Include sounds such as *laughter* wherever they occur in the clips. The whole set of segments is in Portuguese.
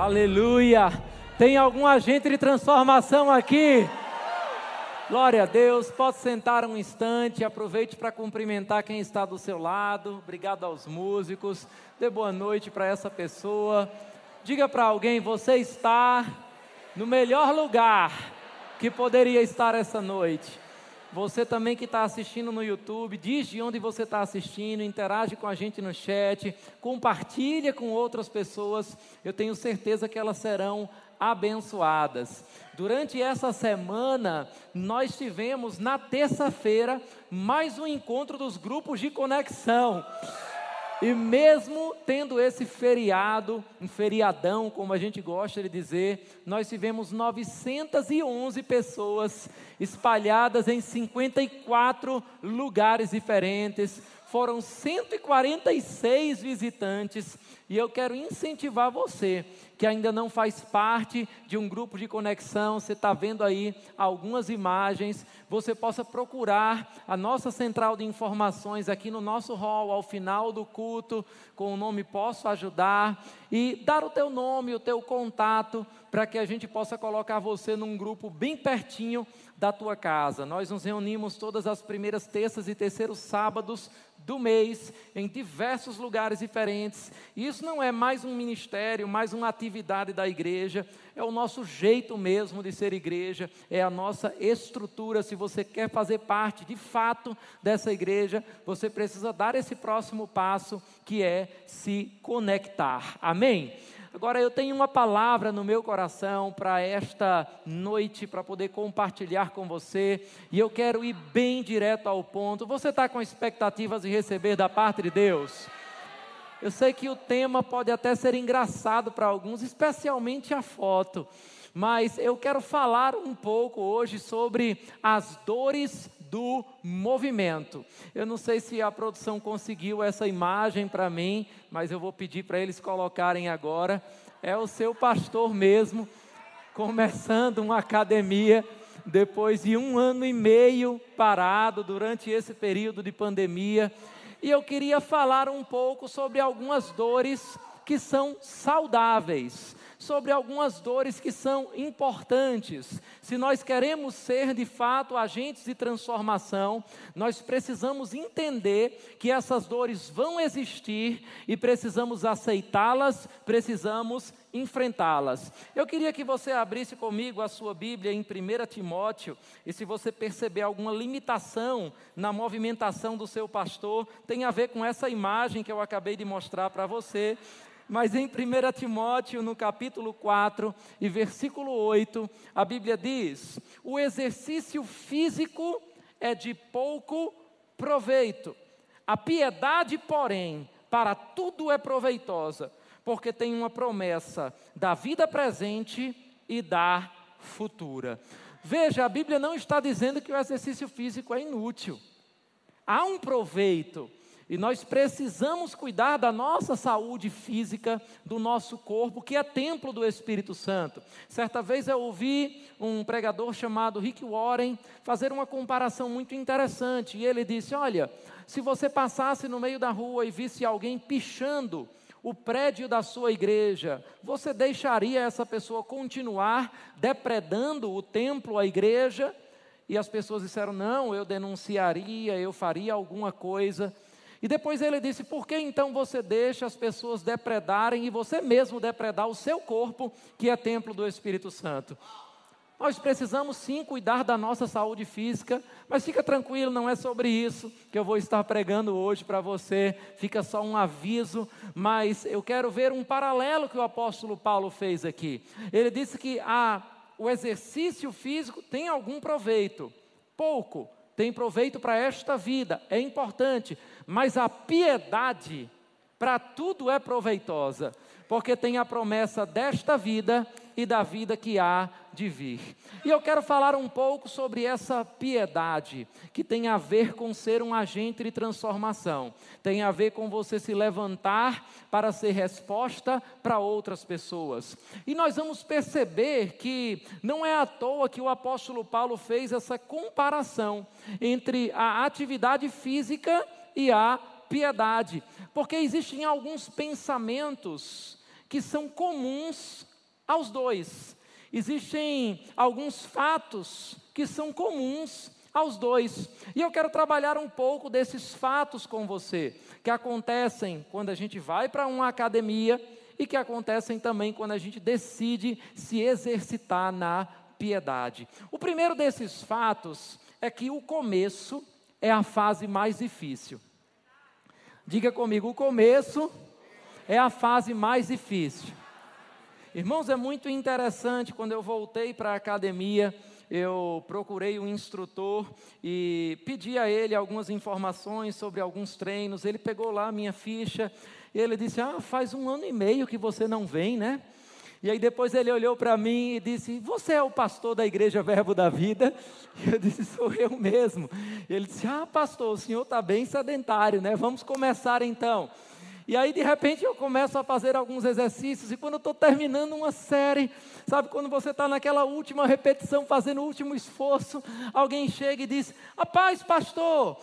Aleluia! Tem algum agente de transformação aqui? Glória a Deus. Pode sentar um instante. Aproveite para cumprimentar quem está do seu lado. Obrigado aos músicos. Dê boa noite para essa pessoa. Diga para alguém: você está no melhor lugar que poderia estar essa noite. Você também que está assistindo no YouTube, diz de onde você está assistindo, interage com a gente no chat, compartilha com outras pessoas. Eu tenho certeza que elas serão abençoadas. Durante essa semana, nós tivemos na terça-feira mais um encontro dos grupos de conexão. E mesmo tendo esse feriado, um feriadão, como a gente gosta de dizer, nós tivemos 911 pessoas espalhadas em 54 lugares diferentes, foram 146 visitantes, e eu quero incentivar você que ainda não faz parte de um grupo de conexão, você está vendo aí algumas imagens, você possa procurar a nossa central de informações aqui no nosso hall, ao final do culto, com o nome Posso Ajudar, e dar o teu nome, o teu contato, para que a gente possa colocar você num grupo bem pertinho da tua casa. Nós nos reunimos todas as primeiras terças e terceiros sábados do mês, em diversos lugares diferentes. Isso não é mais um ministério, mais uma atividade da igreja, é o nosso jeito mesmo de ser igreja, é a nossa estrutura. Se você quer fazer parte de fato dessa igreja, você precisa dar esse próximo passo que é se conectar. Amém? Agora eu tenho uma palavra no meu coração para esta noite, para poder compartilhar com você, e eu quero ir bem direto ao ponto. Você está com expectativas de receber da parte de Deus? Eu sei que o tema pode até ser engraçado para alguns, especialmente a foto, mas eu quero falar um pouco hoje sobre as dores do movimento. Eu não sei se a produção conseguiu essa imagem para mim, mas eu vou pedir para eles colocarem agora. É o seu pastor mesmo, começando uma academia depois de um ano e meio parado durante esse período de pandemia. E eu queria falar um pouco sobre algumas dores que são saudáveis sobre algumas dores que são importantes. Se nós queremos ser de fato agentes de transformação, nós precisamos entender que essas dores vão existir e precisamos aceitá-las, precisamos enfrentá-las. Eu queria que você abrisse comigo a sua Bíblia em 1 Timóteo, e se você perceber alguma limitação na movimentação do seu pastor, tem a ver com essa imagem que eu acabei de mostrar para você. Mas em 1 Timóteo, no capítulo 4 e versículo 8, a Bíblia diz: o exercício físico é de pouco proveito. A piedade, porém, para tudo é proveitosa, porque tem uma promessa da vida presente e da futura. Veja, a Bíblia não está dizendo que o exercício físico é inútil. Há um proveito, e nós precisamos cuidar da nossa saúde física, do nosso corpo, que é templo do Espírito Santo. Certa vez eu ouvi um pregador chamado Rick Warren fazer uma comparação muito interessante. E ele disse: Olha, se você passasse no meio da rua e visse alguém pichando o prédio da sua igreja, você deixaria essa pessoa continuar depredando o templo, a igreja? E as pessoas disseram: Não, eu denunciaria, eu faria alguma coisa. E depois ele disse: Por que então você deixa as pessoas depredarem e você mesmo depredar o seu corpo, que é templo do Espírito Santo? Nós precisamos sim cuidar da nossa saúde física, mas fica tranquilo, não é sobre isso que eu vou estar pregando hoje para você, fica só um aviso, mas eu quero ver um paralelo que o apóstolo Paulo fez aqui. Ele disse que a, o exercício físico tem algum proveito, pouco, tem proveito para esta vida, é importante, mas a piedade para tudo é proveitosa, porque tem a promessa desta vida e da vida que há de vir. E eu quero falar um pouco sobre essa piedade, que tem a ver com ser um agente de transformação, tem a ver com você se levantar para ser resposta para outras pessoas. E nós vamos perceber que não é à toa que o apóstolo Paulo fez essa comparação entre a atividade física e a piedade, porque existem alguns pensamentos que são comuns aos dois. Existem alguns fatos que são comuns aos dois. E eu quero trabalhar um pouco desses fatos com você, que acontecem quando a gente vai para uma academia e que acontecem também quando a gente decide se exercitar na piedade. O primeiro desses fatos é que o começo é a fase mais difícil. Diga comigo, o começo é a fase mais difícil. Irmãos, é muito interessante quando eu voltei para a academia, eu procurei um instrutor e pedi a ele algumas informações sobre alguns treinos. Ele pegou lá a minha ficha e ele disse: Ah, faz um ano e meio que você não vem, né? E aí depois ele olhou para mim e disse: Você é o pastor da igreja Verbo da Vida? E eu disse: Sou eu mesmo. E ele disse: Ah, pastor, o senhor está bem sedentário, né? Vamos começar então. E aí, de repente, eu começo a fazer alguns exercícios, e quando eu estou terminando uma série, sabe, quando você está naquela última repetição, fazendo o último esforço, alguém chega e diz: Rapaz, pastor,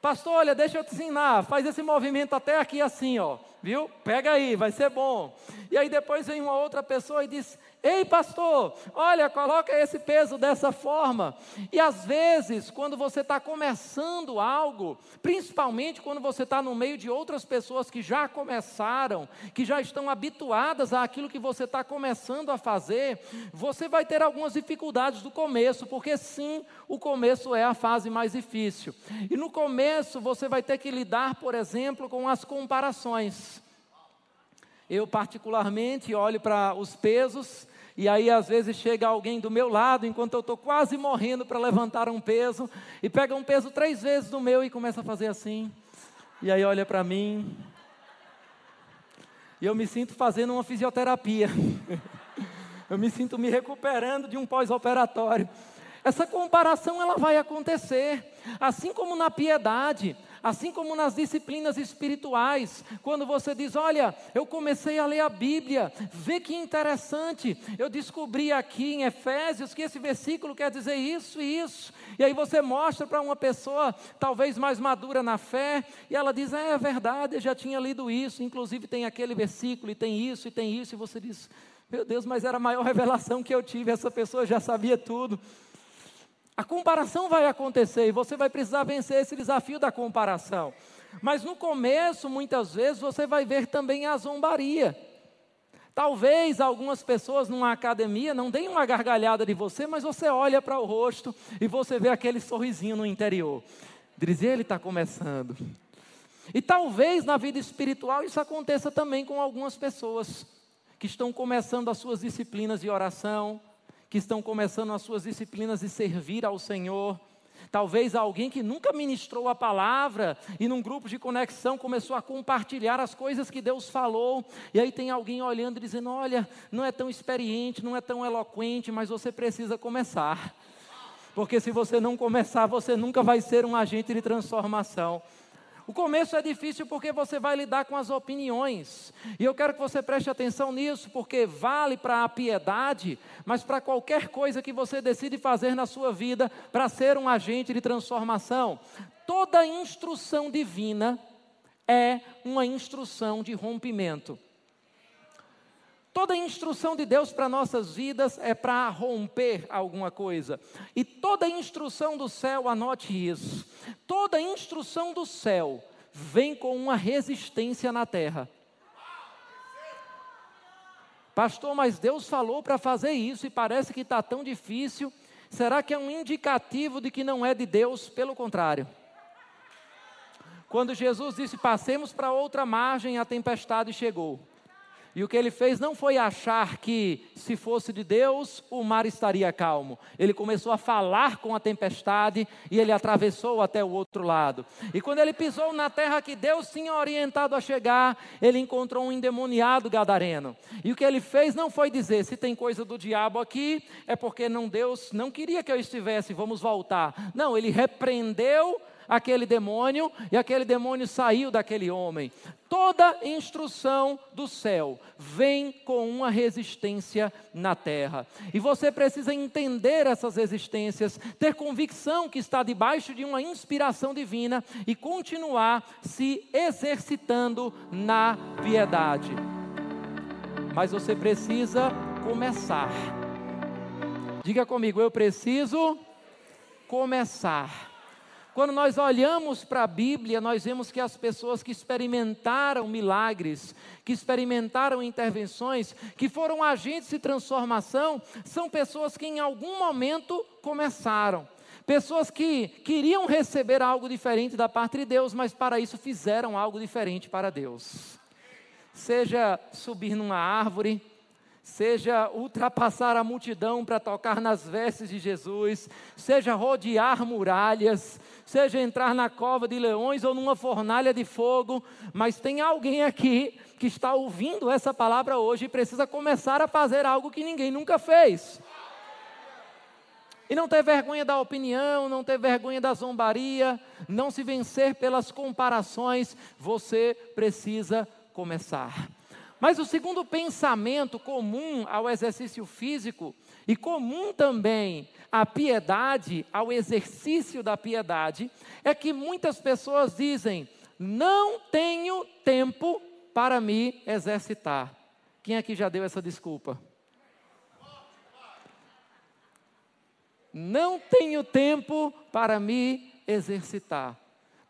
pastor, olha, deixa eu te ensinar, faz esse movimento até aqui assim, ó viu? Pega aí, vai ser bom. E aí depois vem uma outra pessoa e diz: Ei, pastor, olha, coloca esse peso dessa forma. E às vezes, quando você está começando algo, principalmente quando você está no meio de outras pessoas que já começaram, que já estão habituadas àquilo que você está começando a fazer, você vai ter algumas dificuldades do começo, porque sim, o começo é a fase mais difícil. E no começo você vai ter que lidar, por exemplo, com as comparações. Eu, particularmente, olho para os pesos e aí, às vezes, chega alguém do meu lado, enquanto eu estou quase morrendo para levantar um peso, e pega um peso três vezes do meu e começa a fazer assim. E aí olha para mim. E eu me sinto fazendo uma fisioterapia. *laughs* eu me sinto me recuperando de um pós-operatório. Essa comparação ela vai acontecer, assim como na piedade. Assim como nas disciplinas espirituais, quando você diz: Olha, eu comecei a ler a Bíblia, vê que interessante, eu descobri aqui em Efésios que esse versículo quer dizer isso e isso, e aí você mostra para uma pessoa, talvez mais madura na fé, e ela diz: É, é verdade, eu já tinha lido isso, inclusive tem aquele versículo, e tem isso, e tem isso, e você diz: Meu Deus, mas era a maior *laughs* revelação que eu tive, essa pessoa já sabia tudo. A comparação vai acontecer e você vai precisar vencer esse desafio da comparação. Mas no começo, muitas vezes, você vai ver também a zombaria. Talvez algumas pessoas numa academia não deem uma gargalhada de você, mas você olha para o rosto e você vê aquele sorrisinho no interior. Diz, ele está começando. E talvez na vida espiritual isso aconteça também com algumas pessoas que estão começando as suas disciplinas de oração, que estão começando as suas disciplinas de servir ao Senhor. Talvez alguém que nunca ministrou a palavra e num grupo de conexão começou a compartilhar as coisas que Deus falou, e aí tem alguém olhando e dizendo: Olha, não é tão experiente, não é tão eloquente, mas você precisa começar. Porque se você não começar, você nunca vai ser um agente de transformação. O começo é difícil porque você vai lidar com as opiniões. E eu quero que você preste atenção nisso, porque vale para a piedade, mas para qualquer coisa que você decide fazer na sua vida para ser um agente de transformação. Toda instrução divina é uma instrução de rompimento. Toda instrução de Deus para nossas vidas é para romper alguma coisa. E toda instrução do céu, anote isso. Toda instrução do céu vem com uma resistência na terra. Pastor, mas Deus falou para fazer isso e parece que está tão difícil. Será que é um indicativo de que não é de Deus? Pelo contrário. Quando Jesus disse: Passemos para outra margem, a tempestade chegou. E o que ele fez não foi achar que, se fosse de Deus, o mar estaria calmo. Ele começou a falar com a tempestade e ele atravessou até o outro lado. E quando ele pisou na terra que Deus tinha orientado a chegar, ele encontrou um endemoniado gadareno. E o que ele fez não foi dizer: se tem coisa do diabo aqui, é porque não Deus não queria que eu estivesse, vamos voltar. Não, ele repreendeu aquele demônio e aquele demônio saiu daquele homem. Toda instrução do céu vem com uma resistência na terra. E você precisa entender essas resistências, ter convicção que está debaixo de uma inspiração divina e continuar se exercitando na piedade. Mas você precisa começar. Diga comigo, eu preciso começar. Quando nós olhamos para a Bíblia, nós vemos que as pessoas que experimentaram milagres, que experimentaram intervenções, que foram agentes de transformação, são pessoas que em algum momento começaram. Pessoas que queriam receber algo diferente da parte de Deus, mas para isso fizeram algo diferente para Deus. Seja subir numa árvore, seja ultrapassar a multidão para tocar nas vestes de Jesus, seja rodear muralhas, seja entrar na cova de leões ou numa fornalha de fogo, mas tem alguém aqui que está ouvindo essa palavra hoje e precisa começar a fazer algo que ninguém nunca fez. E não ter vergonha da opinião, não ter vergonha da zombaria, não se vencer pelas comparações, você precisa começar. Mas o segundo pensamento comum ao exercício físico e comum também à piedade, ao exercício da piedade, é que muitas pessoas dizem: não tenho tempo para me exercitar. Quem aqui já deu essa desculpa? Não tenho tempo para me exercitar.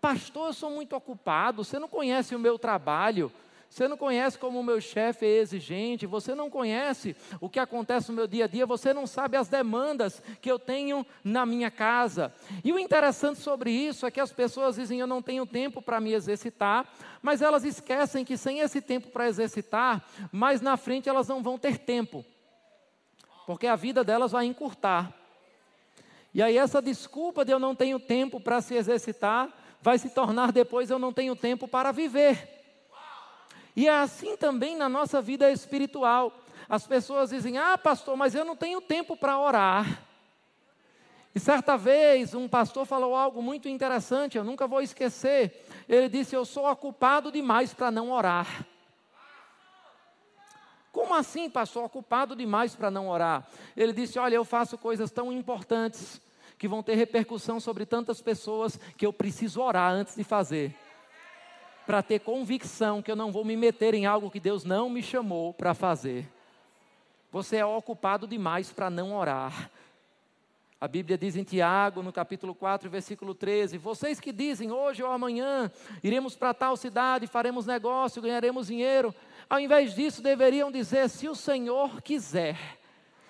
Pastor, eu sou muito ocupado, você não conhece o meu trabalho. Você não conhece como o meu chefe é exigente, você não conhece o que acontece no meu dia a dia, você não sabe as demandas que eu tenho na minha casa. E o interessante sobre isso é que as pessoas dizem: Eu não tenho tempo para me exercitar, mas elas esquecem que sem esse tempo para exercitar, mais na frente elas não vão ter tempo, porque a vida delas vai encurtar. E aí, essa desculpa de eu não tenho tempo para se exercitar, vai se tornar depois eu não tenho tempo para viver. E é assim também na nossa vida espiritual. As pessoas dizem: Ah, pastor, mas eu não tenho tempo para orar. E certa vez um pastor falou algo muito interessante, eu nunca vou esquecer. Ele disse: Eu sou ocupado demais para não orar. Como assim, pastor? Ocupado demais para não orar? Ele disse: Olha, eu faço coisas tão importantes que vão ter repercussão sobre tantas pessoas que eu preciso orar antes de fazer para ter convicção que eu não vou me meter em algo que Deus não me chamou para fazer. Você é ocupado demais para não orar. A Bíblia diz em Tiago, no capítulo 4, versículo 13: Vocês que dizem hoje ou amanhã iremos para tal cidade, faremos negócio, ganharemos dinheiro, ao invés disso deveriam dizer: Se o Senhor quiser,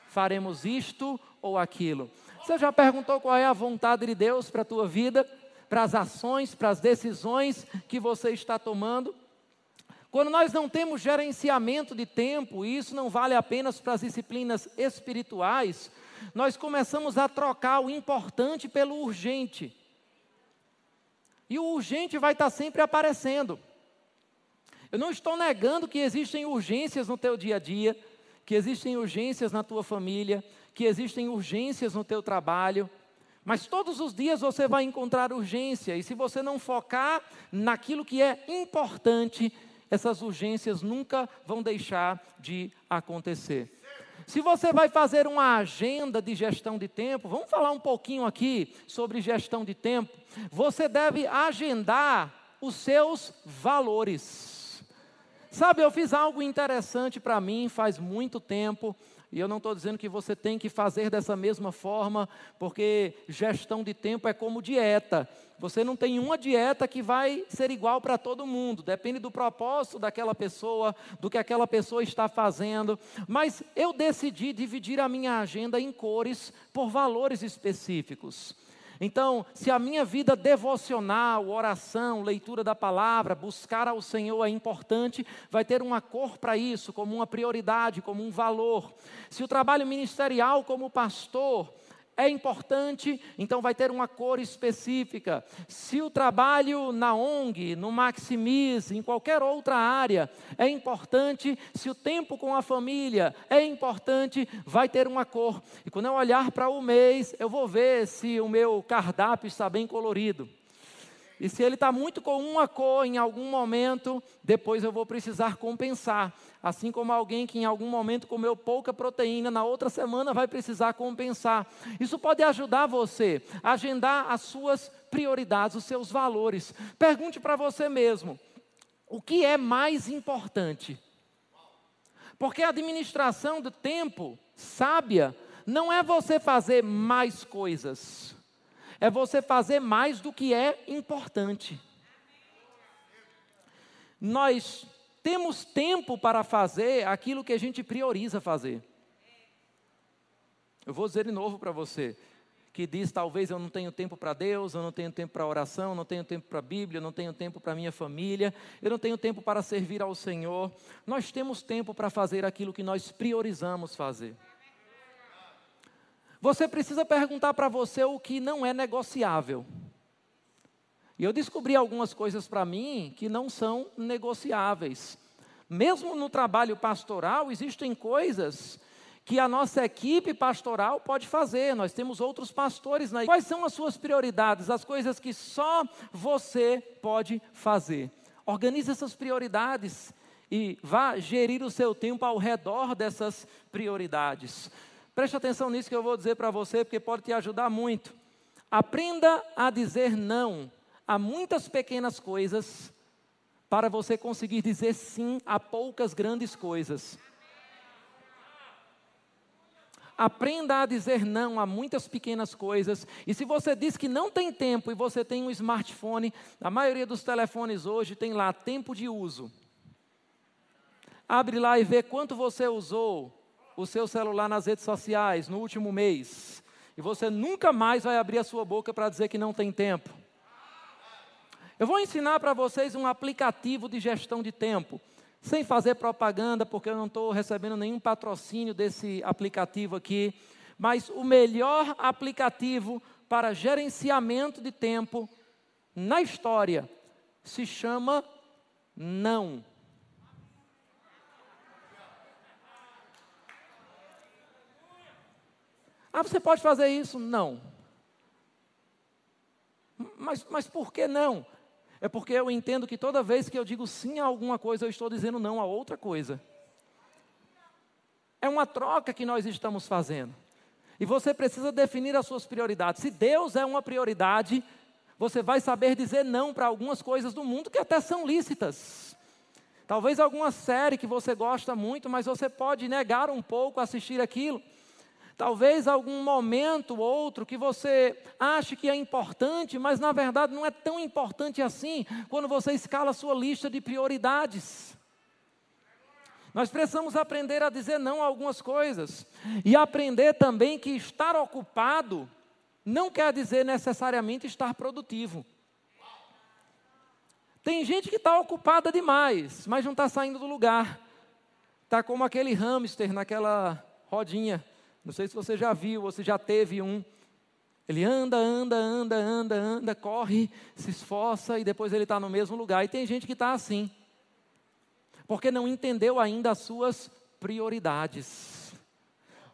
faremos isto ou aquilo. Você já perguntou qual é a vontade de Deus para a tua vida? Para as ações, para as decisões que você está tomando. Quando nós não temos gerenciamento de tempo, e isso não vale apenas para as disciplinas espirituais, nós começamos a trocar o importante pelo urgente. E o urgente vai estar sempre aparecendo. Eu não estou negando que existem urgências no teu dia a dia, que existem urgências na tua família, que existem urgências no teu trabalho, mas todos os dias você vai encontrar urgência, e se você não focar naquilo que é importante, essas urgências nunca vão deixar de acontecer. Se você vai fazer uma agenda de gestão de tempo, vamos falar um pouquinho aqui sobre gestão de tempo. Você deve agendar os seus valores. Sabe, eu fiz algo interessante para mim faz muito tempo. E eu não estou dizendo que você tem que fazer dessa mesma forma, porque gestão de tempo é como dieta. Você não tem uma dieta que vai ser igual para todo mundo, depende do propósito daquela pessoa, do que aquela pessoa está fazendo. Mas eu decidi dividir a minha agenda em cores por valores específicos. Então, se a minha vida devocional, oração, leitura da palavra, buscar ao Senhor é importante, vai ter uma cor para isso, como uma prioridade, como um valor. Se o trabalho ministerial como pastor, é importante, então vai ter uma cor específica. Se o trabalho na ONG, no Maximize, em qualquer outra área é importante, se o tempo com a família é importante, vai ter uma cor. E quando eu olhar para o mês, eu vou ver se o meu cardápio está bem colorido. E se ele está muito com uma cor em algum momento, depois eu vou precisar compensar. Assim como alguém que em algum momento comeu pouca proteína, na outra semana vai precisar compensar. Isso pode ajudar você a agendar as suas prioridades, os seus valores. Pergunte para você mesmo: o que é mais importante? Porque a administração do tempo sábia não é você fazer mais coisas, é você fazer mais do que é importante. Nós temos tempo para fazer aquilo que a gente prioriza fazer. Eu vou dizer de novo para você, que diz: talvez eu não tenho tempo para Deus, eu não tenho tempo para oração, eu não tenho tempo para a Bíblia, eu não tenho tempo para minha família, eu não tenho tempo para servir ao Senhor. Nós temos tempo para fazer aquilo que nós priorizamos fazer. Você precisa perguntar para você o que não é negociável. E eu descobri algumas coisas para mim que não são negociáveis. Mesmo no trabalho pastoral, existem coisas que a nossa equipe pastoral pode fazer. Nós temos outros pastores na Quais são as suas prioridades? As coisas que só você pode fazer. Organize essas prioridades e vá gerir o seu tempo ao redor dessas prioridades. Preste atenção nisso que eu vou dizer para você, porque pode te ajudar muito. Aprenda a dizer não a muitas pequenas coisas para você conseguir dizer sim a poucas grandes coisas. Aprenda a dizer não a muitas pequenas coisas. E se você diz que não tem tempo e você tem um smartphone, a maioria dos telefones hoje tem lá tempo de uso. Abre lá e vê quanto você usou o seu celular nas redes sociais no último mês. E você nunca mais vai abrir a sua boca para dizer que não tem tempo. Eu vou ensinar para vocês um aplicativo de gestão de tempo sem fazer propaganda, porque eu não estou recebendo nenhum patrocínio desse aplicativo aqui, mas o melhor aplicativo para gerenciamento de tempo na história se chama Não. Ah, você pode fazer isso? Não. Mas, mas por que não? É porque eu entendo que toda vez que eu digo sim a alguma coisa, eu estou dizendo não a outra coisa. É uma troca que nós estamos fazendo. E você precisa definir as suas prioridades. Se Deus é uma prioridade, você vai saber dizer não para algumas coisas do mundo que até são lícitas. Talvez alguma série que você gosta muito, mas você pode negar um pouco assistir aquilo. Talvez algum momento ou outro que você ache que é importante, mas na verdade não é tão importante assim quando você escala a sua lista de prioridades. Nós precisamos aprender a dizer não a algumas coisas e aprender também que estar ocupado não quer dizer necessariamente estar produtivo. Tem gente que está ocupada demais, mas não está saindo do lugar. Está como aquele hamster naquela rodinha não sei se você já viu ou se já teve um. Ele anda, anda, anda, anda, anda, corre, se esforça e depois ele está no mesmo lugar. E tem gente que está assim, porque não entendeu ainda as suas prioridades.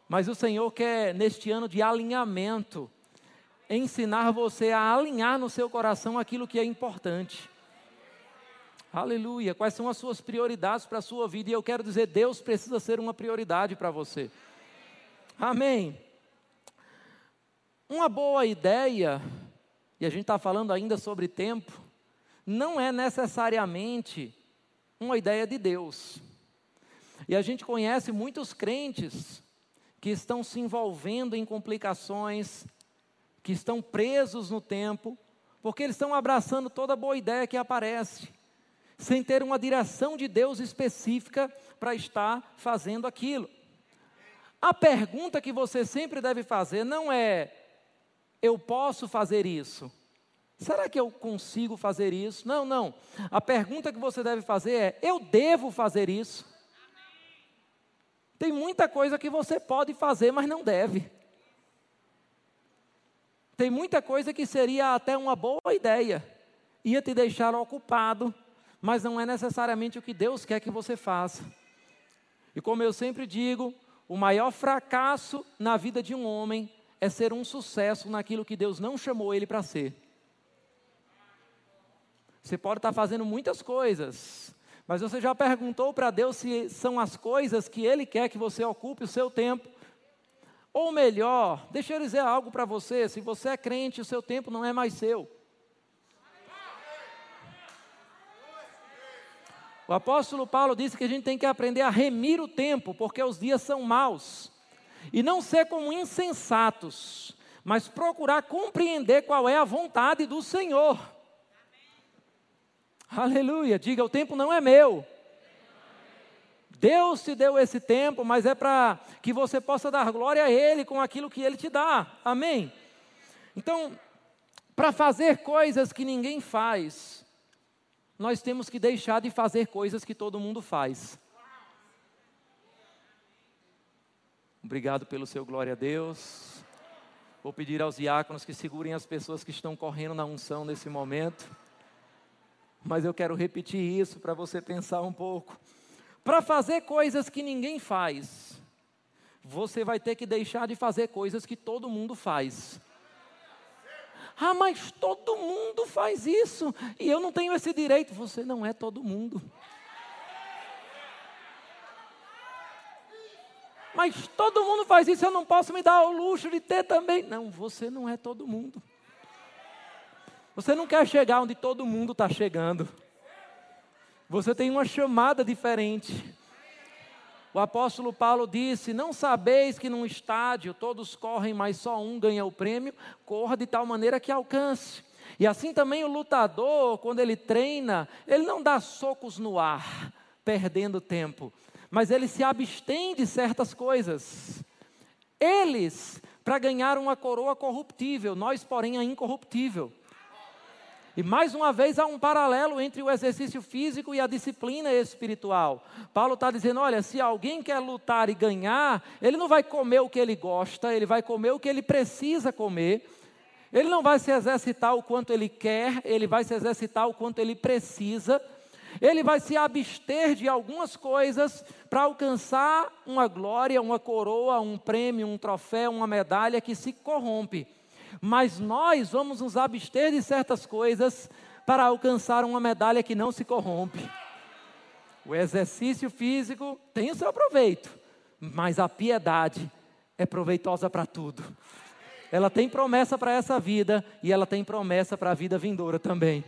Mas o Senhor quer, neste ano de alinhamento, ensinar você a alinhar no seu coração aquilo que é importante. Aleluia. Quais são as suas prioridades para a sua vida? E eu quero dizer, Deus precisa ser uma prioridade para você. Amém. Uma boa ideia, e a gente está falando ainda sobre tempo, não é necessariamente uma ideia de Deus. E a gente conhece muitos crentes que estão se envolvendo em complicações, que estão presos no tempo, porque eles estão abraçando toda boa ideia que aparece, sem ter uma direção de Deus específica para estar fazendo aquilo. A pergunta que você sempre deve fazer não é: eu posso fazer isso? Será que eu consigo fazer isso? Não, não. A pergunta que você deve fazer é: eu devo fazer isso? Tem muita coisa que você pode fazer, mas não deve. Tem muita coisa que seria até uma boa ideia, ia te deixar ocupado, mas não é necessariamente o que Deus quer que você faça. E como eu sempre digo, o maior fracasso na vida de um homem é ser um sucesso naquilo que Deus não chamou ele para ser. Você pode estar fazendo muitas coisas, mas você já perguntou para Deus se são as coisas que Ele quer que você ocupe o seu tempo? Ou melhor, deixa eu dizer algo para você: se você é crente, o seu tempo não é mais seu. O apóstolo Paulo disse que a gente tem que aprender a remir o tempo, porque os dias são maus. E não ser como insensatos, mas procurar compreender qual é a vontade do Senhor. Aleluia. Diga: o tempo não é meu. Deus te deu esse tempo, mas é para que você possa dar glória a Ele com aquilo que Ele te dá. Amém? Então, para fazer coisas que ninguém faz, nós temos que deixar de fazer coisas que todo mundo faz. Obrigado pelo seu glória a Deus. Vou pedir aos diáconos que segurem as pessoas que estão correndo na unção nesse momento. Mas eu quero repetir isso para você pensar um pouco. Para fazer coisas que ninguém faz, você vai ter que deixar de fazer coisas que todo mundo faz. Ah, mas todo mundo faz isso e eu não tenho esse direito. Você não é todo mundo. Mas todo mundo faz isso, eu não posso me dar o luxo de ter também. Não, você não é todo mundo. Você não quer chegar onde todo mundo está chegando. Você tem uma chamada diferente. O apóstolo Paulo disse: Não sabeis que num estádio todos correm, mas só um ganha o prêmio? Corra de tal maneira que alcance. E assim também o lutador, quando ele treina, ele não dá socos no ar, perdendo tempo, mas ele se abstém de certas coisas. Eles, para ganhar uma coroa corruptível, nós, porém, a incorruptível. E mais uma vez há um paralelo entre o exercício físico e a disciplina espiritual. Paulo está dizendo: olha, se alguém quer lutar e ganhar, ele não vai comer o que ele gosta, ele vai comer o que ele precisa comer. Ele não vai se exercitar o quanto ele quer, ele vai se exercitar o quanto ele precisa. Ele vai se abster de algumas coisas para alcançar uma glória, uma coroa, um prêmio, um troféu, uma medalha que se corrompe mas nós vamos nos abster de certas coisas para alcançar uma medalha que não se corrompe. O exercício físico tem o seu proveito, mas a piedade é proveitosa para tudo. Ela tem promessa para essa vida e ela tem promessa para a vida vindoura também.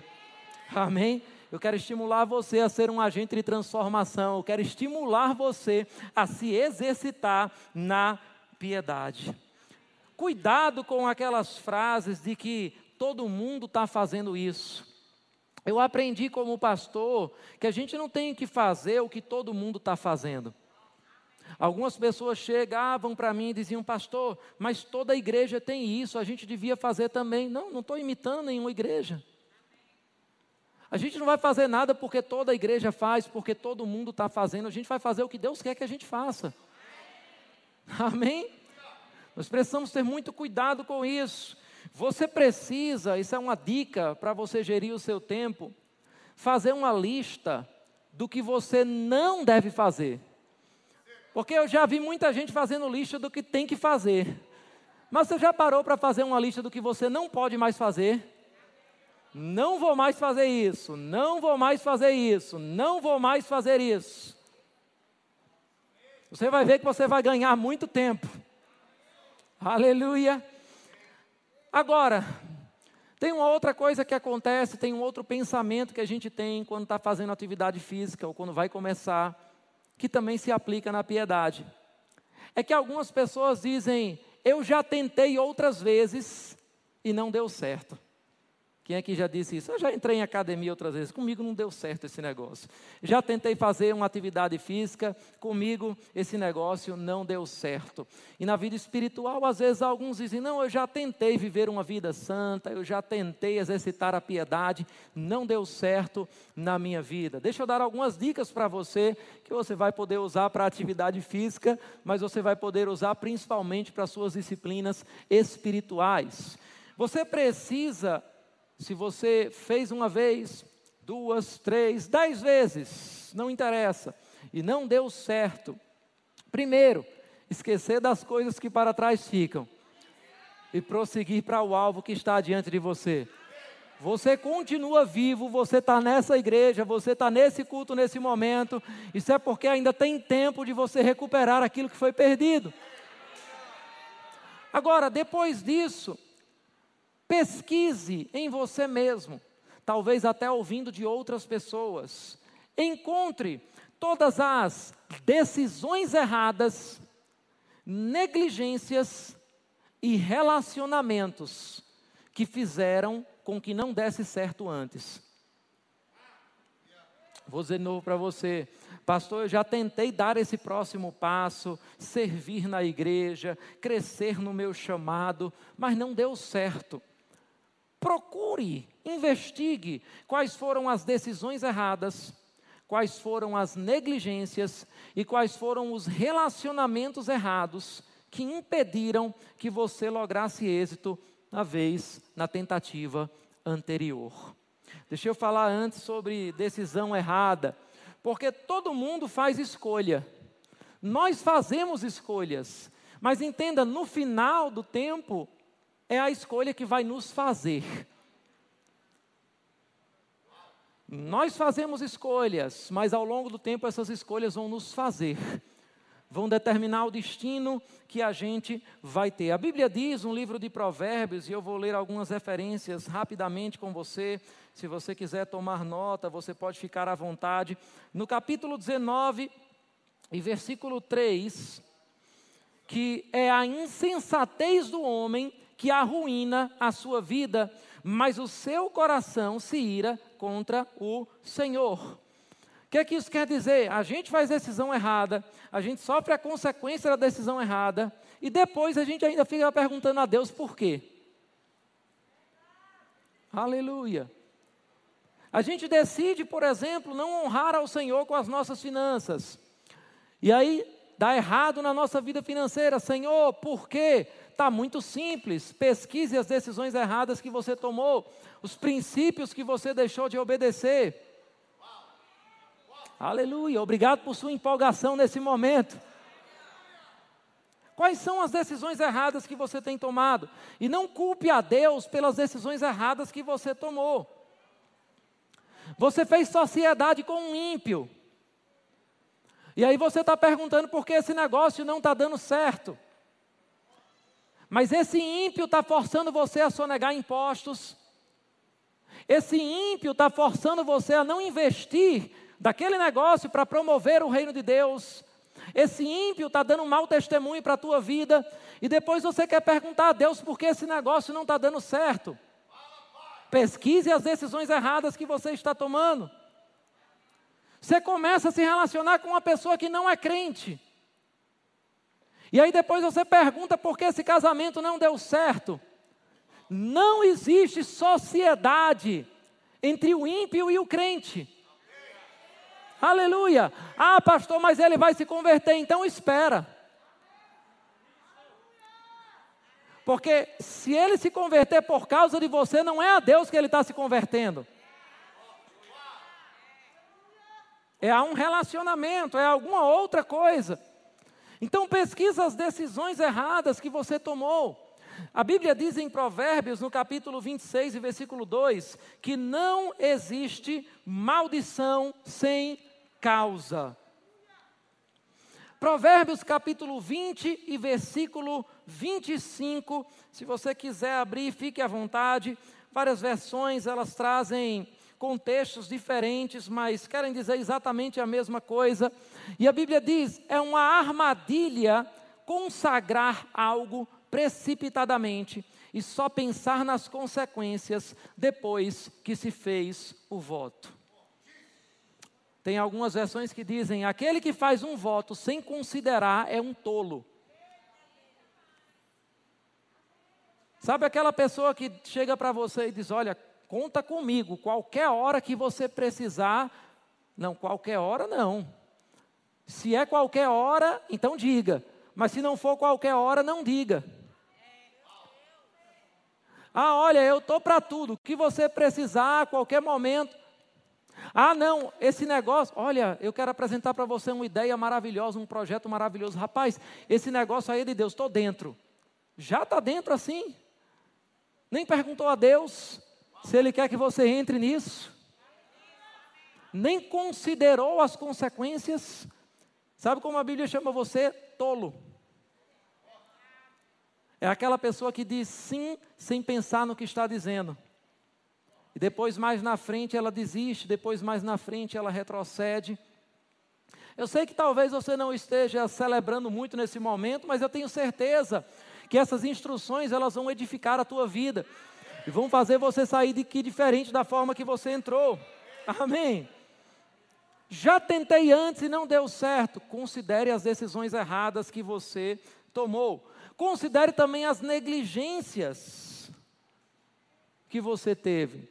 Amém? Eu quero estimular você a ser um agente de transformação. Eu quero estimular você a se exercitar na piedade. Cuidado com aquelas frases de que todo mundo está fazendo isso. Eu aprendi como pastor que a gente não tem que fazer o que todo mundo está fazendo. Algumas pessoas chegavam para mim e diziam, pastor, mas toda igreja tem isso, a gente devia fazer também. Não, não estou imitando nenhuma igreja. A gente não vai fazer nada porque toda igreja faz, porque todo mundo está fazendo, a gente vai fazer o que Deus quer que a gente faça. Amém? Nós precisamos ter muito cuidado com isso. Você precisa, isso é uma dica para você gerir o seu tempo, fazer uma lista do que você não deve fazer. Porque eu já vi muita gente fazendo lista do que tem que fazer. Mas você já parou para fazer uma lista do que você não pode mais fazer? Não vou mais fazer isso, não vou mais fazer isso, não vou mais fazer isso. Você vai ver que você vai ganhar muito tempo. Aleluia. Agora, tem uma outra coisa que acontece, tem um outro pensamento que a gente tem quando está fazendo atividade física ou quando vai começar, que também se aplica na piedade. É que algumas pessoas dizem: Eu já tentei outras vezes e não deu certo. Quem aqui já disse isso? Eu já entrei em academia outras vezes, comigo não deu certo esse negócio. Já tentei fazer uma atividade física, comigo esse negócio não deu certo. E na vida espiritual, às vezes alguns dizem: Não, eu já tentei viver uma vida santa, eu já tentei exercitar a piedade, não deu certo na minha vida. Deixa eu dar algumas dicas para você que você vai poder usar para atividade física, mas você vai poder usar principalmente para suas disciplinas espirituais. Você precisa se você fez uma vez, duas, três, dez vezes, não interessa, e não deu certo, primeiro, esquecer das coisas que para trás ficam e prosseguir para o alvo que está diante de você. Você continua vivo, você está nessa igreja, você está nesse culto nesse momento. Isso é porque ainda tem tempo de você recuperar aquilo que foi perdido. Agora, depois disso, Pesquise em você mesmo, talvez até ouvindo de outras pessoas. encontre todas as decisões erradas, negligências e relacionamentos que fizeram com que não desse certo antes. Vou dizer de novo para você, pastor, eu já tentei dar esse próximo passo, servir na igreja, crescer no meu chamado, mas não deu certo. Procure, investigue quais foram as decisões erradas, quais foram as negligências e quais foram os relacionamentos errados que impediram que você lograsse êxito na vez, na tentativa anterior. Deixa eu falar antes sobre decisão errada, porque todo mundo faz escolha. Nós fazemos escolhas, mas entenda, no final do tempo, é a escolha que vai nos fazer. Nós fazemos escolhas, mas ao longo do tempo essas escolhas vão nos fazer, vão determinar o destino que a gente vai ter. A Bíblia diz, um livro de Provérbios, e eu vou ler algumas referências rapidamente com você. Se você quiser tomar nota, você pode ficar à vontade. No capítulo 19 e versículo 3, que é a insensatez do homem que arruína a sua vida, mas o seu coração se ira contra o Senhor. O que é que isso quer dizer? A gente faz decisão errada, a gente sofre a consequência da decisão errada, e depois a gente ainda fica perguntando a Deus por quê. Aleluia. A gente decide, por exemplo, não honrar ao Senhor com as nossas finanças. E aí dá errado na nossa vida financeira. Senhor, por quê? Está muito simples. Pesquise as decisões erradas que você tomou, os princípios que você deixou de obedecer. Aleluia. Obrigado por sua empolgação nesse momento. Quais são as decisões erradas que você tem tomado? E não culpe a Deus pelas decisões erradas que você tomou. Você fez sociedade com um ímpio. E aí você está perguntando por que esse negócio não está dando certo. Mas esse ímpio está forçando você a sonegar impostos. Esse ímpio está forçando você a não investir daquele negócio para promover o reino de Deus. Esse ímpio está dando um mau testemunho para a tua vida. E depois você quer perguntar a Deus por que esse negócio não está dando certo. Pesquise as decisões erradas que você está tomando. Você começa a se relacionar com uma pessoa que não é crente. E aí depois você pergunta por que esse casamento não deu certo. Não existe sociedade entre o ímpio e o crente. Aleluia. Ah, pastor, mas ele vai se converter, então espera. Porque se ele se converter por causa de você, não é a Deus que ele está se convertendo. É a um relacionamento, é alguma outra coisa. Então pesquisa as decisões erradas que você tomou. A Bíblia diz em Provérbios, no capítulo 26 e versículo 2, que não existe maldição sem causa. Provérbios capítulo 20 e versículo 25, se você quiser abrir, fique à vontade. Várias versões, elas trazem contextos diferentes, mas querem dizer exatamente a mesma coisa. E a Bíblia diz: é uma armadilha consagrar algo precipitadamente e só pensar nas consequências depois que se fez o voto. Tem algumas versões que dizem: aquele que faz um voto sem considerar é um tolo. Sabe aquela pessoa que chega para você e diz: Olha, conta comigo, qualquer hora que você precisar. Não, qualquer hora não. Se é qualquer hora, então diga. Mas se não for qualquer hora, não diga. Ah, olha, eu estou para tudo. O que você precisar a qualquer momento. Ah, não, esse negócio, olha, eu quero apresentar para você uma ideia maravilhosa, um projeto maravilhoso. Rapaz, esse negócio aí é de Deus, estou dentro. Já está dentro assim? Nem perguntou a Deus se Ele quer que você entre nisso. Nem considerou as consequências. Sabe como a Bíblia chama você? Tolo. É aquela pessoa que diz sim sem pensar no que está dizendo. e depois mais na frente ela desiste, depois mais na frente ela retrocede. Eu sei que talvez você não esteja celebrando muito nesse momento, mas eu tenho certeza que essas instruções elas vão edificar a tua vida e vão fazer você sair daqui diferente da forma que você entrou. Amém. Já tentei antes e não deu certo. Considere as decisões erradas que você tomou. Considere também as negligências que você teve.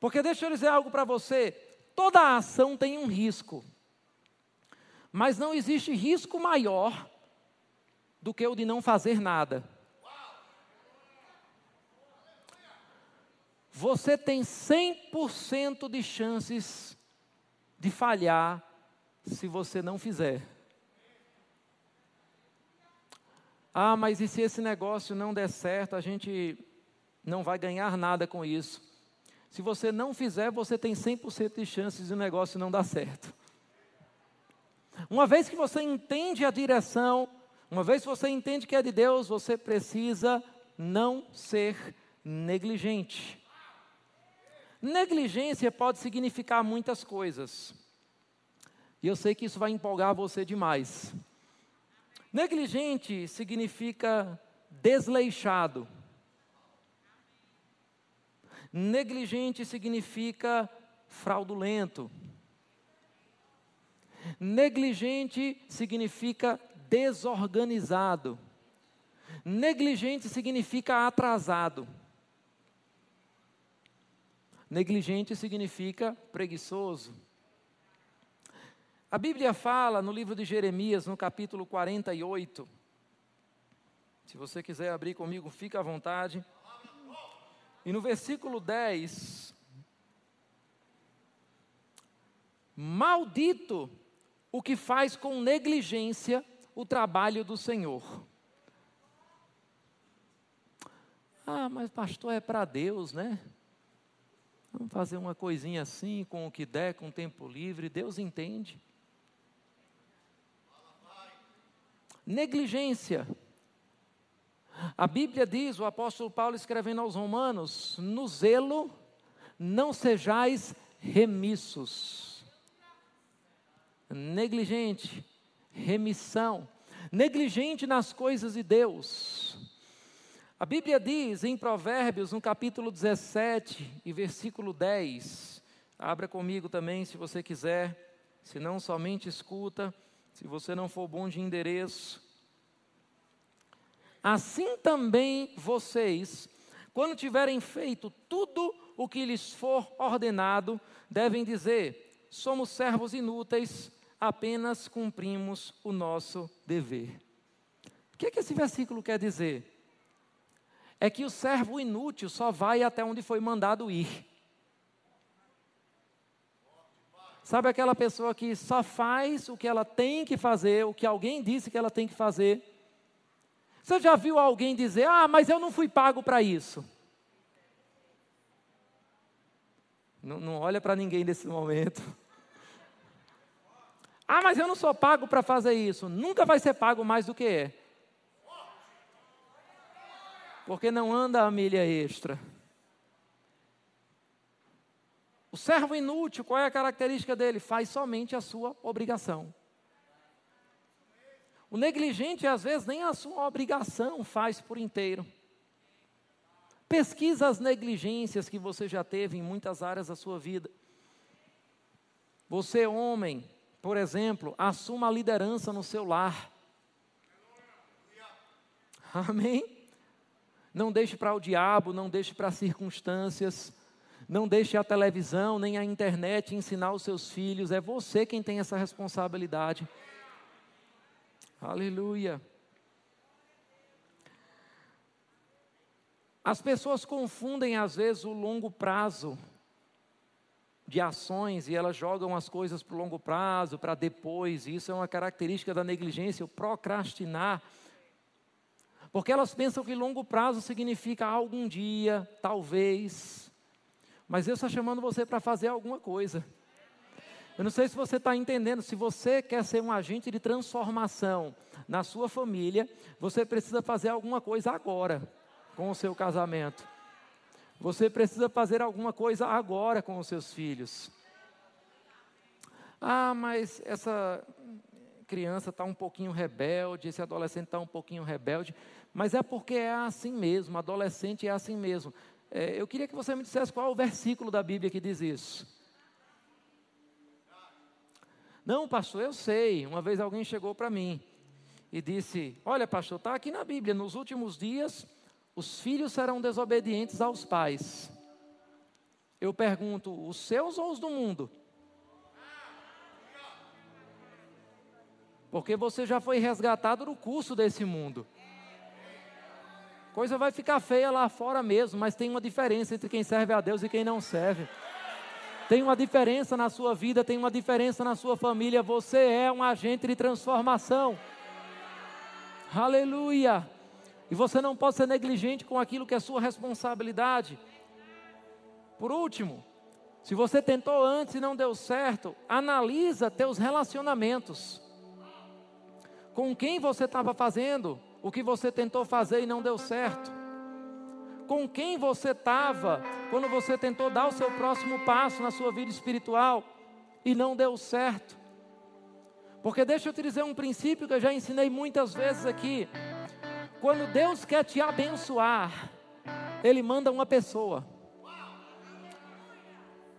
Porque deixa eu dizer algo para você: toda ação tem um risco. Mas não existe risco maior do que o de não fazer nada. Você tem 100% de chances de falhar se você não fizer. Ah, mas e se esse negócio não der certo, a gente não vai ganhar nada com isso. Se você não fizer, você tem 100% de chances de o negócio não dar certo. Uma vez que você entende a direção, uma vez que você entende que é de Deus, você precisa não ser negligente. Negligência pode significar muitas coisas. E eu sei que isso vai empolgar você demais. Negligente significa desleixado. Negligente significa fraudulento. Negligente significa desorganizado. Negligente significa atrasado. Negligente significa preguiçoso. A Bíblia fala no livro de Jeremias, no capítulo 48. Se você quiser abrir comigo, fica à vontade. E no versículo 10, maldito o que faz com negligência o trabalho do Senhor. Ah, mas pastor é para Deus, né? Vamos fazer uma coisinha assim, com o que der, com o tempo livre, Deus entende. Negligência. A Bíblia diz, o apóstolo Paulo escrevendo aos Romanos: no zelo não sejais remissos. Negligente, remissão, negligente nas coisas de Deus. A Bíblia diz em Provérbios, no capítulo 17 e versículo 10, abra comigo também se você quiser, se não somente escuta, se você não for bom de endereço. Assim também vocês, quando tiverem feito tudo o que lhes for ordenado, devem dizer: somos servos inúteis, apenas cumprimos o nosso dever. O que, é que esse versículo quer dizer? É que o servo inútil só vai até onde foi mandado ir. Sabe aquela pessoa que só faz o que ela tem que fazer, o que alguém disse que ela tem que fazer? Você já viu alguém dizer: Ah, mas eu não fui pago para isso? Não, não olha para ninguém nesse momento. Ah, mas eu não sou pago para fazer isso. Nunca vai ser pago mais do que é porque não anda a milha extra. O servo inútil, qual é a característica dele? Faz somente a sua obrigação. O negligente, às vezes, nem a sua obrigação faz por inteiro. Pesquisa as negligências que você já teve em muitas áreas da sua vida. Você, homem, por exemplo, assuma a liderança no seu lar. Amém? Não deixe para o diabo, não deixe para as circunstâncias, não deixe a televisão nem a internet ensinar os seus filhos. É você quem tem essa responsabilidade. Aleluia. As pessoas confundem às vezes o longo prazo de ações e elas jogam as coisas para o longo prazo, para depois. Isso é uma característica da negligência, o procrastinar. Porque elas pensam que longo prazo significa algum dia, talvez. Mas Deus está chamando você para fazer alguma coisa. Eu não sei se você está entendendo, se você quer ser um agente de transformação na sua família, você precisa fazer alguma coisa agora com o seu casamento. Você precisa fazer alguma coisa agora com os seus filhos. Ah, mas essa criança está um pouquinho rebelde, esse adolescente está um pouquinho rebelde, mas é porque é assim mesmo, adolescente é assim mesmo. É, eu queria que você me dissesse qual é o versículo da Bíblia que diz isso. Não, pastor, eu sei. Uma vez alguém chegou para mim e disse: Olha, pastor, está aqui na Bíblia, nos últimos dias os filhos serão desobedientes aos pais. Eu pergunto: os seus ou os do mundo? Porque você já foi resgatado no curso desse mundo. Coisa vai ficar feia lá fora mesmo, mas tem uma diferença entre quem serve a Deus e quem não serve. Tem uma diferença na sua vida, tem uma diferença na sua família. Você é um agente de transformação. Aleluia! E você não pode ser negligente com aquilo que é sua responsabilidade. Por último, se você tentou antes e não deu certo, analisa teus relacionamentos com quem você estava fazendo o que você tentou fazer e não deu certo. Com quem você estava quando você tentou dar o seu próximo passo na sua vida espiritual e não deu certo. Porque deixa eu te dizer um princípio que eu já ensinei muitas vezes aqui. Quando Deus quer te abençoar, Ele manda uma pessoa.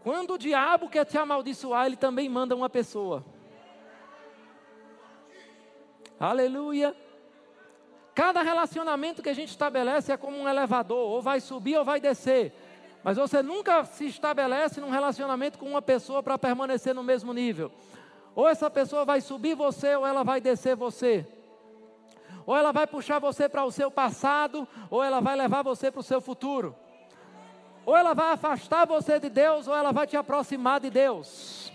Quando o diabo quer te amaldiçoar, ele também manda uma pessoa. Aleluia. Cada relacionamento que a gente estabelece é como um elevador, ou vai subir ou vai descer. Mas você nunca se estabelece num relacionamento com uma pessoa para permanecer no mesmo nível. Ou essa pessoa vai subir você, ou ela vai descer você. Ou ela vai puxar você para o seu passado, ou ela vai levar você para o seu futuro. Ou ela vai afastar você de Deus, ou ela vai te aproximar de Deus.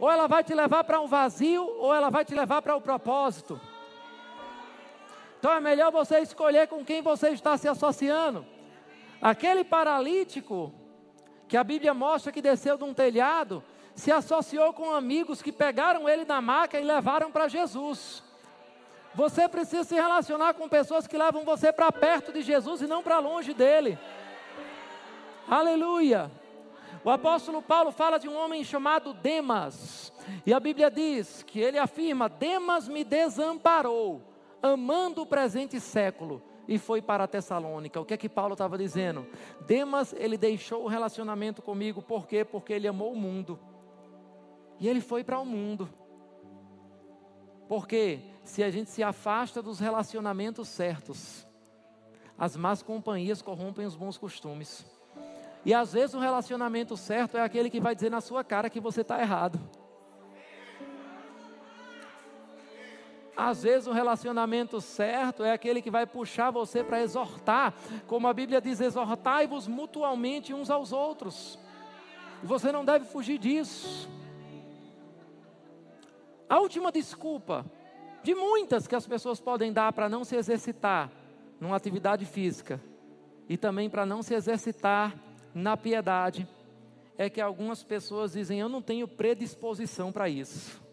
Ou ela vai te levar para um vazio, ou ela vai te levar para o propósito. Então é melhor você escolher com quem você está se associando. Aquele paralítico, que a Bíblia mostra que desceu de um telhado, se associou com amigos que pegaram ele na maca e levaram para Jesus. Você precisa se relacionar com pessoas que levam você para perto de Jesus e não para longe dele. Aleluia. O apóstolo Paulo fala de um homem chamado Demas, e a Bíblia diz que ele afirma: Demas me desamparou, amando o presente século, e foi para Tessalônica. O que é que Paulo estava dizendo? Demas, ele deixou o relacionamento comigo, por quê? Porque ele amou o mundo, e ele foi para o mundo. Porque se a gente se afasta dos relacionamentos certos, as más companhias corrompem os bons costumes. E às vezes o relacionamento certo é aquele que vai dizer na sua cara que você está errado. Às vezes o relacionamento certo é aquele que vai puxar você para exortar, como a Bíblia diz: exortai-vos mutualmente uns aos outros. E você não deve fugir disso. A última desculpa, de muitas que as pessoas podem dar para não se exercitar numa atividade física, e também para não se exercitar na piedade é que algumas pessoas dizem: Eu não tenho predisposição para isso.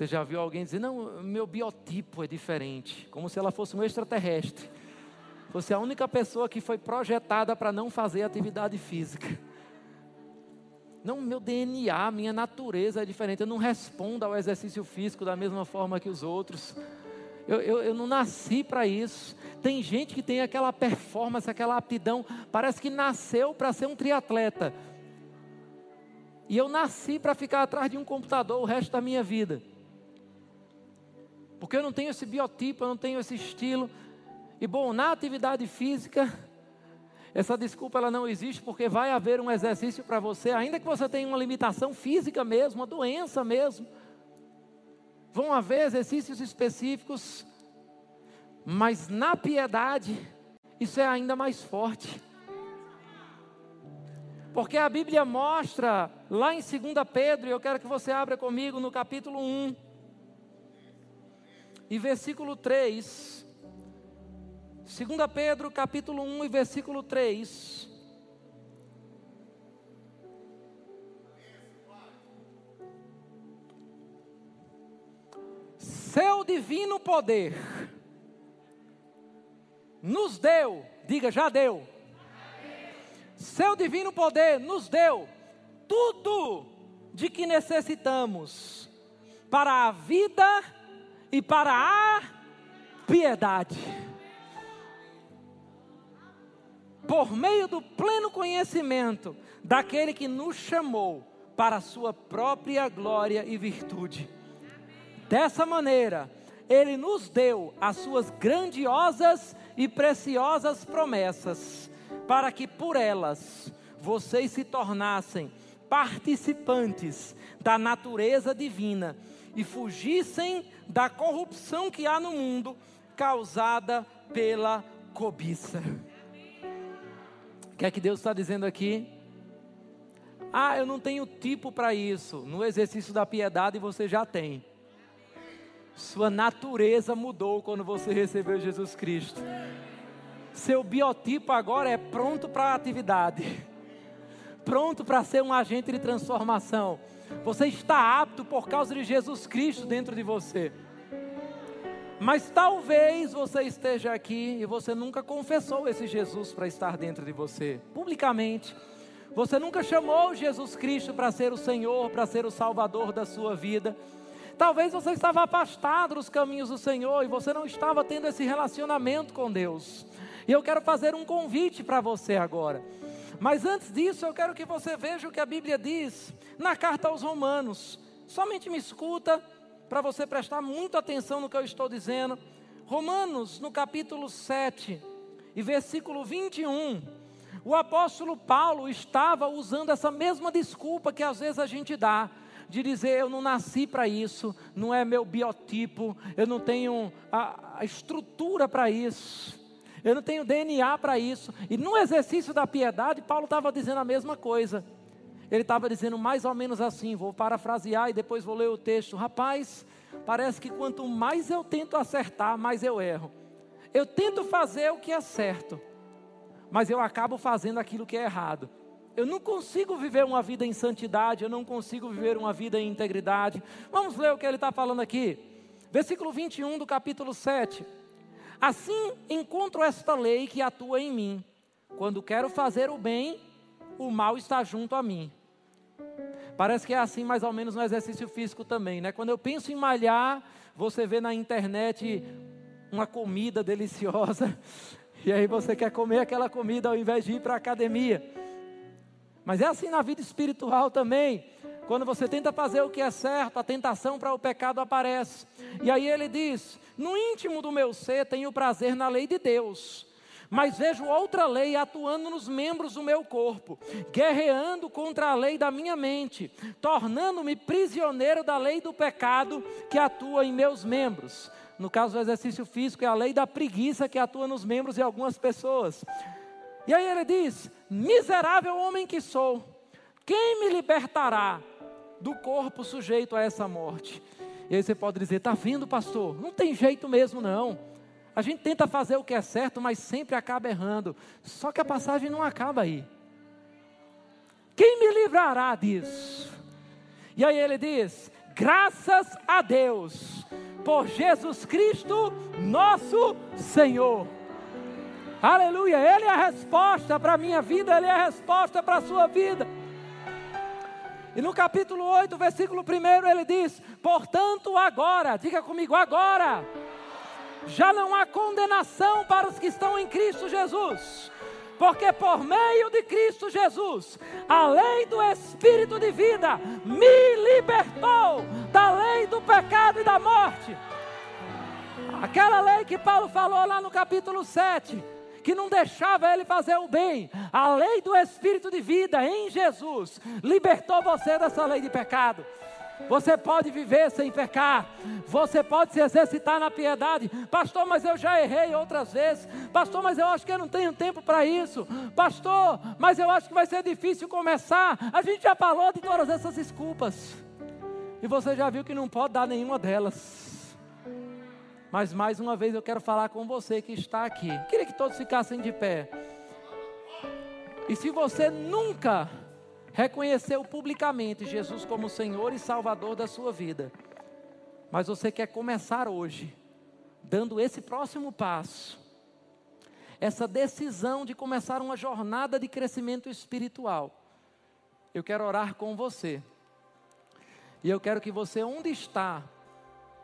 Você já viu alguém dizer: Não, meu biotipo é diferente, como se ela fosse um extraterrestre. Você é a única pessoa que foi projetada para não fazer atividade física. Não, meu DNA, minha natureza é diferente. Eu não respondo ao exercício físico da mesma forma que os outros. Eu, eu, eu não nasci para isso. Tem gente que tem aquela performance, aquela aptidão, parece que nasceu para ser um triatleta. E eu nasci para ficar atrás de um computador o resto da minha vida. Porque eu não tenho esse biotipo, eu não tenho esse estilo. E bom, na atividade física, *laughs* essa desculpa ela não existe porque vai haver um exercício para você, ainda que você tenha uma limitação física mesmo, uma doença mesmo. Vão haver exercícios específicos, mas na piedade, isso é ainda mais forte. Porque a Bíblia mostra, lá em 2 Pedro, e eu quero que você abra comigo no capítulo 1, e versículo 3. 2 Pedro, capítulo 1 e versículo 3. seu divino poder nos deu, diga já deu. Seu divino poder nos deu tudo de que necessitamos para a vida e para a piedade. Por meio do pleno conhecimento daquele que nos chamou para a sua própria glória e virtude. Dessa maneira, ele nos deu as suas grandiosas e preciosas promessas, para que por elas vocês se tornassem participantes da natureza divina e fugissem da corrupção que há no mundo causada pela cobiça. O que é que Deus está dizendo aqui? Ah, eu não tenho tipo para isso. No exercício da piedade você já tem. Sua natureza mudou quando você recebeu Jesus Cristo. Seu biotipo agora é pronto para a atividade, *laughs* pronto para ser um agente de transformação. Você está apto por causa de Jesus Cristo dentro de você. Mas talvez você esteja aqui e você nunca confessou esse Jesus para estar dentro de você, publicamente. Você nunca chamou Jesus Cristo para ser o Senhor, para ser o Salvador da sua vida. Talvez você estava afastado dos caminhos do Senhor e você não estava tendo esse relacionamento com Deus. E eu quero fazer um convite para você agora. Mas antes disso, eu quero que você veja o que a Bíblia diz na carta aos Romanos. Somente me escuta para você prestar muita atenção no que eu estou dizendo. Romanos, no capítulo 7 e versículo 21. O apóstolo Paulo estava usando essa mesma desculpa que às vezes a gente dá de dizer eu não nasci para isso, não é meu biotipo, eu não tenho a, a estrutura para isso, eu não tenho DNA para isso. E no exercício da piedade, Paulo estava dizendo a mesma coisa. Ele estava dizendo mais ou menos assim, vou parafrasear e depois vou ler o texto. Rapaz, parece que quanto mais eu tento acertar, mais eu erro. Eu tento fazer o que é certo, mas eu acabo fazendo aquilo que é errado. Eu não consigo viver uma vida em santidade, eu não consigo viver uma vida em integridade. Vamos ler o que ele está falando aqui. Versículo 21 do capítulo 7. Assim encontro esta lei que atua em mim. Quando quero fazer o bem, o mal está junto a mim. Parece que é assim mais ou menos no exercício físico também, né? Quando eu penso em malhar, você vê na internet uma comida deliciosa, *laughs* e aí você quer comer aquela comida ao invés de ir para a academia. Mas é assim na vida espiritual também. Quando você tenta fazer o que é certo, a tentação para o pecado aparece. E aí ele diz: No íntimo do meu ser tenho prazer na lei de Deus. Mas vejo outra lei atuando nos membros do meu corpo, guerreando contra a lei da minha mente, tornando-me prisioneiro da lei do pecado que atua em meus membros. No caso do exercício físico, é a lei da preguiça que atua nos membros de algumas pessoas. E aí ele diz: Miserável homem que sou, quem me libertará do corpo sujeito a essa morte? E aí você pode dizer: Está vendo, pastor? Não tem jeito mesmo, não. A gente tenta fazer o que é certo, mas sempre acaba errando. Só que a passagem não acaba aí. Quem me livrará disso? E aí ele diz: Graças a Deus, por Jesus Cristo, nosso Senhor. Aleluia, Ele é a resposta para a minha vida, Ele é a resposta para a sua vida. E no capítulo 8, versículo 1, ele diz: Portanto, agora, diga comigo, agora, já não há condenação para os que estão em Cristo Jesus, porque por meio de Cristo Jesus, a lei do Espírito de vida me libertou da lei do pecado e da morte. Aquela lei que Paulo falou lá no capítulo 7 que não deixava ele fazer o bem. A lei do Espírito de vida em Jesus libertou você dessa lei de pecado. Você pode viver sem pecar. Você pode se exercitar na piedade. Pastor, mas eu já errei outras vezes. Pastor, mas eu acho que eu não tenho tempo para isso. Pastor, mas eu acho que vai ser difícil começar. A gente já falou de todas essas desculpas. E você já viu que não pode dar nenhuma delas. Mas mais uma vez eu quero falar com você que está aqui. Queria que todos ficassem de pé. E se você nunca reconheceu publicamente Jesus como Senhor e Salvador da sua vida, mas você quer começar hoje, dando esse próximo passo, essa decisão de começar uma jornada de crescimento espiritual, eu quero orar com você. E eu quero que você, onde está,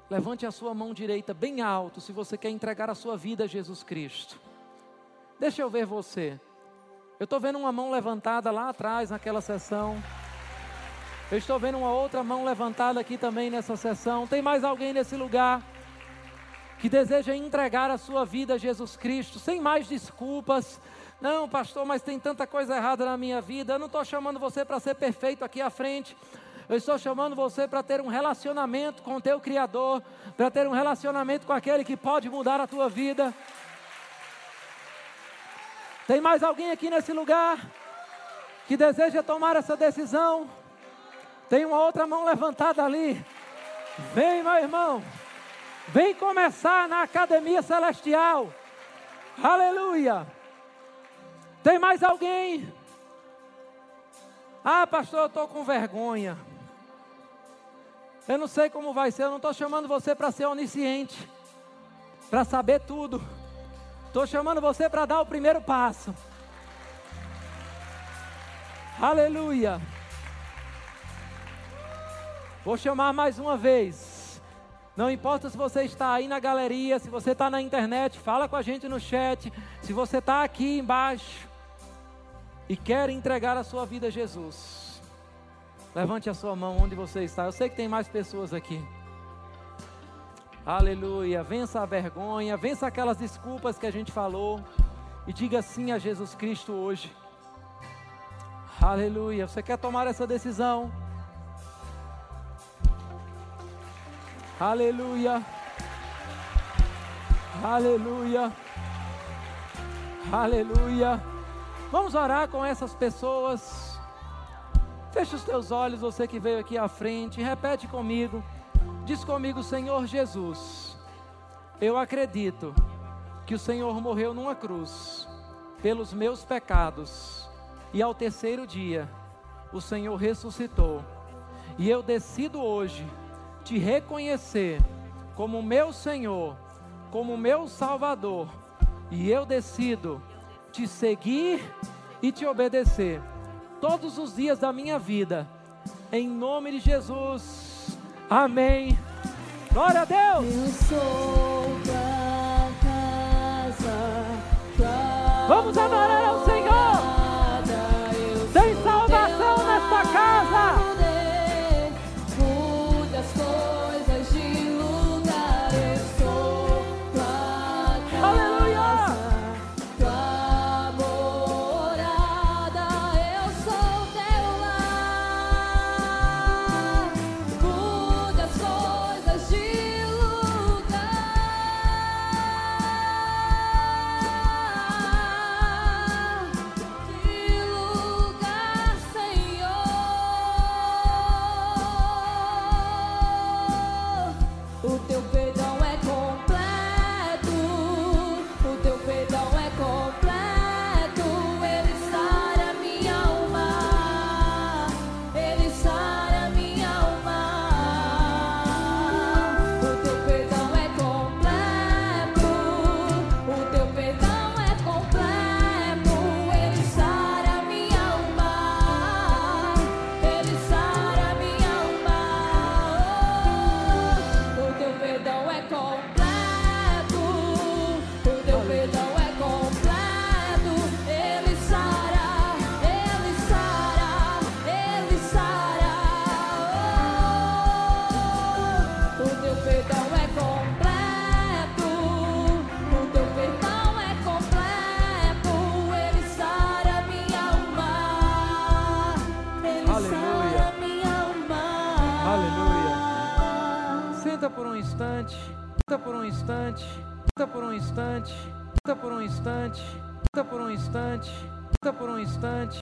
levante a sua mão direita bem alto, se você quer entregar a sua vida a Jesus Cristo. Deixa eu ver você. Eu estou vendo uma mão levantada lá atrás naquela sessão. Eu estou vendo uma outra mão levantada aqui também nessa sessão. Tem mais alguém nesse lugar que deseja entregar a sua vida a Jesus Cristo, sem mais desculpas? Não, pastor, mas tem tanta coisa errada na minha vida. Eu não estou chamando você para ser perfeito aqui à frente. Eu estou chamando você para ter um relacionamento com o teu Criador, para ter um relacionamento com aquele que pode mudar a tua vida. Tem mais alguém aqui nesse lugar que deseja tomar essa decisão? Tem uma outra mão levantada ali. Vem, meu irmão. Vem começar na academia celestial. Aleluia. Tem mais alguém? Ah, pastor, eu estou com vergonha. Eu não sei como vai ser. Eu não estou chamando você para ser onisciente, para saber tudo. Estou chamando você para dar o primeiro passo. Aleluia. Vou chamar mais uma vez. Não importa se você está aí na galeria, se você está na internet, fala com a gente no chat. Se você está aqui embaixo e quer entregar a sua vida a Jesus, levante a sua mão onde você está. Eu sei que tem mais pessoas aqui. Aleluia. Vença a vergonha, vença aquelas desculpas que a gente falou e diga sim a Jesus Cristo hoje. Aleluia. Você quer tomar essa decisão? Aleluia. Aleluia. Aleluia. Vamos orar com essas pessoas. Feche os teus olhos, você que veio aqui à frente, repete comigo. Diz comigo, Senhor Jesus, eu acredito que o Senhor morreu numa cruz pelos meus pecados e ao terceiro dia o Senhor ressuscitou. E eu decido hoje te reconhecer como meu Senhor, como meu Salvador, e eu decido te seguir e te obedecer todos os dias da minha vida, em nome de Jesus. Amém. Glória a Deus. Eu sou casa. Vamos adorar ao Senhor. Por um instante, por um instante.